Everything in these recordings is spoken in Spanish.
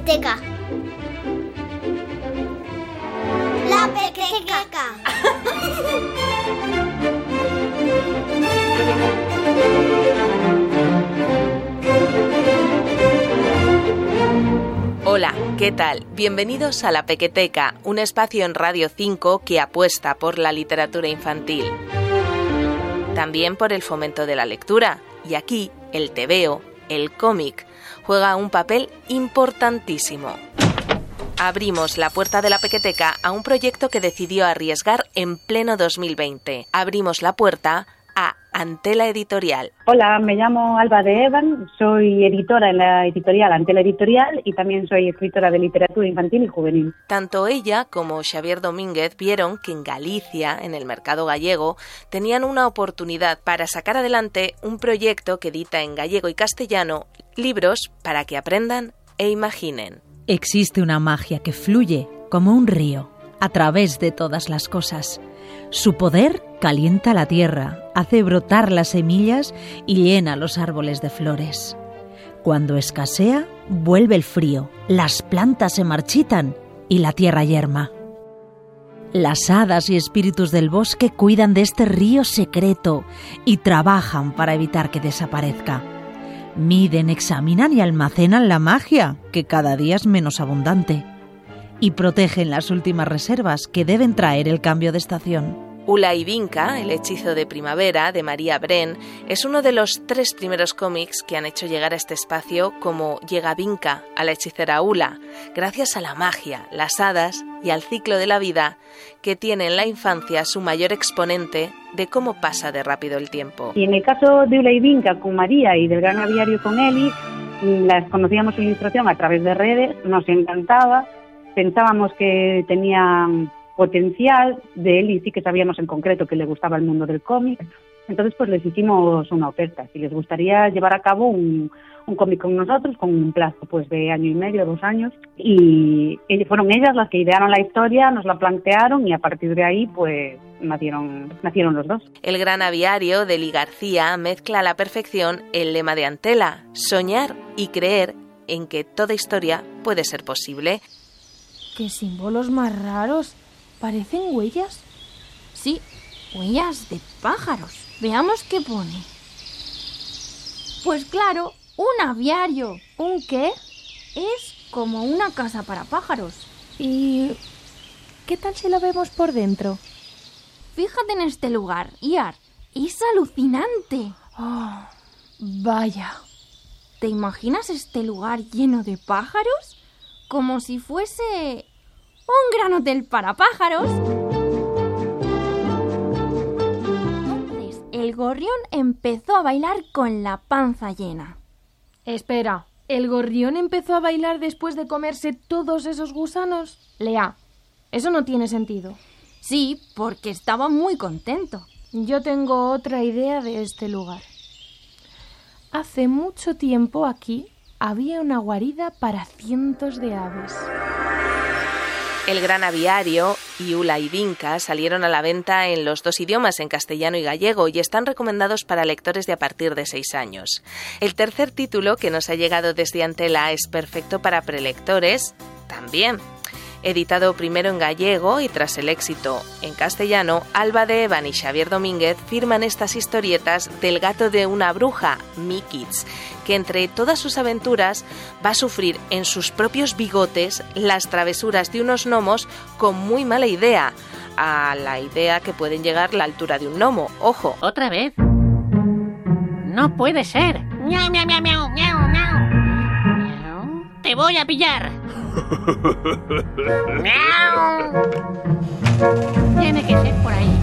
pequeteca. La pequeteca. Hola, ¿qué tal? Bienvenidos a La Pequeteca, un espacio en Radio 5 que apuesta por la literatura infantil. También por el fomento de la lectura. Y aquí, el tebeo, el cómic, juega un papel importantísimo. Abrimos la puerta de la Pequeteca a un proyecto que decidió arriesgar en pleno 2020. Abrimos la puerta Antela Editorial. Hola, me llamo Alba de Evan, soy editora en la editorial Antela Editorial y también soy escritora de literatura infantil y juvenil. Tanto ella como Xavier Domínguez vieron que en Galicia, en el mercado gallego, tenían una oportunidad para sacar adelante un proyecto que edita en gallego y castellano libros para que aprendan e imaginen. Existe una magia que fluye como un río a través de todas las cosas. Su poder calienta la tierra, hace brotar las semillas y llena los árboles de flores. Cuando escasea, vuelve el frío, las plantas se marchitan y la tierra yerma. Las hadas y espíritus del bosque cuidan de este río secreto y trabajan para evitar que desaparezca. Miden, examinan y almacenan la magia, que cada día es menos abundante. Y protegen las últimas reservas que deben traer el cambio de estación. Ula y Vinca, el hechizo de primavera de María Bren, es uno de los tres primeros cómics que han hecho llegar a este espacio como llega Vinca a la hechicera Ula, gracias a la magia, las hadas y al ciclo de la vida que tiene en la infancia su mayor exponente de cómo pasa de rápido el tiempo. Y en el caso de Ula y Vinca con María y del gran aviario con Eli, las conocíamos su ilustración a través de redes, nos encantaba, pensábamos que tenían potencial de él y sí que sabíamos en concreto que le gustaba el mundo del cómic. Entonces, pues les hicimos una oferta. Si les gustaría llevar a cabo un, un cómic con nosotros, con un plazo pues de año y medio, dos años, y fueron ellas las que idearon la historia, nos la plantearon y a partir de ahí pues nacieron, nacieron los dos. El gran aviario de Lee García mezcla a la perfección el lema de Antela, soñar y creer en que toda historia puede ser posible. ¡Qué símbolos más raros! ¿Parecen huellas? Sí, huellas de pájaros. Veamos qué pone. Pues claro, un aviario. ¿Un qué? Es como una casa para pájaros. ¿Y qué tal si lo vemos por dentro? Fíjate en este lugar, Iar. Es alucinante. Oh, vaya. ¿Te imaginas este lugar lleno de pájaros? Como si fuese un gran hotel para pájaros. Entonces, el gorrión empezó a bailar con la panza llena. Espera, ¿el gorrión empezó a bailar después de comerse todos esos gusanos? Lea, eso no tiene sentido. Sí, porque estaba muy contento. Yo tengo otra idea de este lugar. Hace mucho tiempo aquí había una guarida para cientos de aves. El Gran Aviario y Ula y Vinca salieron a la venta en los dos idiomas, en castellano y gallego, y están recomendados para lectores de a partir de seis años. El tercer título que nos ha llegado desde Antela es perfecto para prelectores también. Editado primero en gallego y tras el éxito en castellano, Alba de Evan y Xavier Domínguez firman estas historietas del gato de una bruja, Mikits, que entre todas sus aventuras va a sufrir en sus propios bigotes las travesuras de unos gnomos con muy mala idea, a la idea que pueden llegar la altura de un gnomo, ojo. ¿Otra vez? No puede ser. Miau, miau, miau, miau, miau, miau. Te voy a pillar. Tiene que ser por ahí.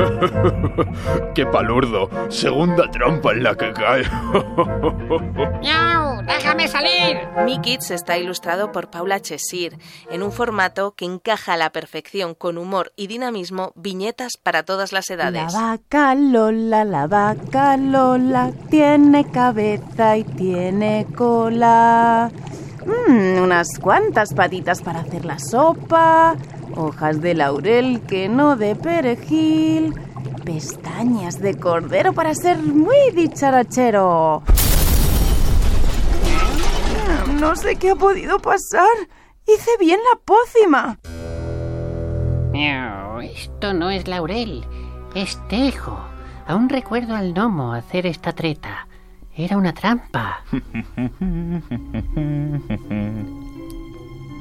¡Qué palurdo! Segunda trampa en la que cae. ¡Miau! ¡Déjame salir! Mi Kids está ilustrado por Paula Chesir en un formato que encaja a la perfección con humor y dinamismo viñetas para todas las edades. La vaca Lola, la vaca Lola, tiene cabeza y tiene cola. Mm, unas cuantas patitas para hacer la sopa, hojas de laurel que no de perejil, pestañas de cordero para ser muy dicharachero. no sé qué ha podido pasar. Hice bien la pócima. Esto no es laurel, es tejo. Aún recuerdo al gnomo hacer esta treta. Era una trampa.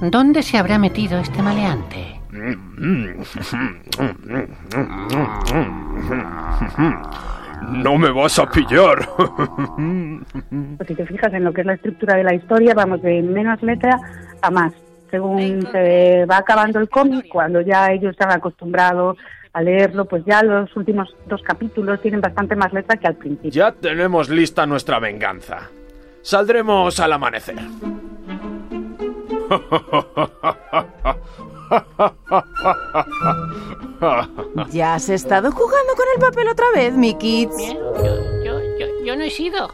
¿Dónde se habrá metido este maleante? No me vas a pillar. Pues si te fijas en lo que es la estructura de la historia, vamos de menos letra a más. Según se va acabando el cómic, cuando ya ellos están acostumbrados a leerlo, pues ya los últimos dos capítulos tienen bastante más letra que al principio. Ya tenemos lista nuestra venganza. Saldremos al amanecer. ¿Ya has estado jugando con el papel otra vez, mi kids? Miau, Yo, yo, yo, yo no he sido.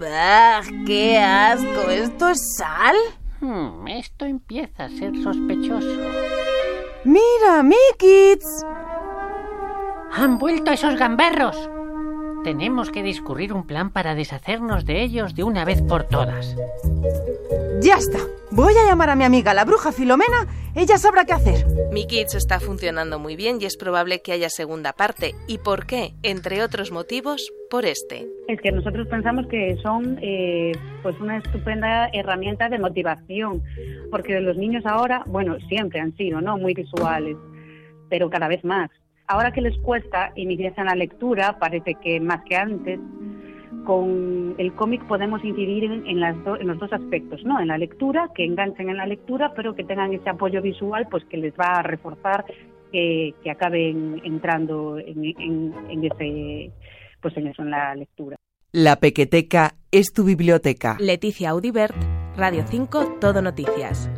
Bah, ¡Qué asco! ¿Esto es sal? Hmm, esto empieza a ser sospechoso. Mira, mi kids. ¡Han vuelto esos gamberros! Tenemos que discurrir un plan para deshacernos de ellos de una vez por todas. Ya está. Voy a llamar a mi amiga la bruja Filomena. Ella sabrá qué hacer. Mi Kids está funcionando muy bien y es probable que haya segunda parte. ¿Y por qué? Entre otros motivos, por este. Es que nosotros pensamos que son eh, pues una estupenda herramienta de motivación, porque los niños ahora, bueno, siempre han sido, ¿no? Muy visuales, pero cada vez más. Ahora que les cuesta iniciarse en la lectura, parece que más que antes, con el cómic podemos incidir en, en las do- en los dos aspectos, ¿no? En la lectura, que enganchen en la lectura, pero que tengan ese apoyo visual, pues que les va a reforzar que, que acaben entrando en, en- en ese, pues en eso, en la lectura. La Pequeteca es tu biblioteca. Leticia Audibert, Radio 5, Todo Noticias.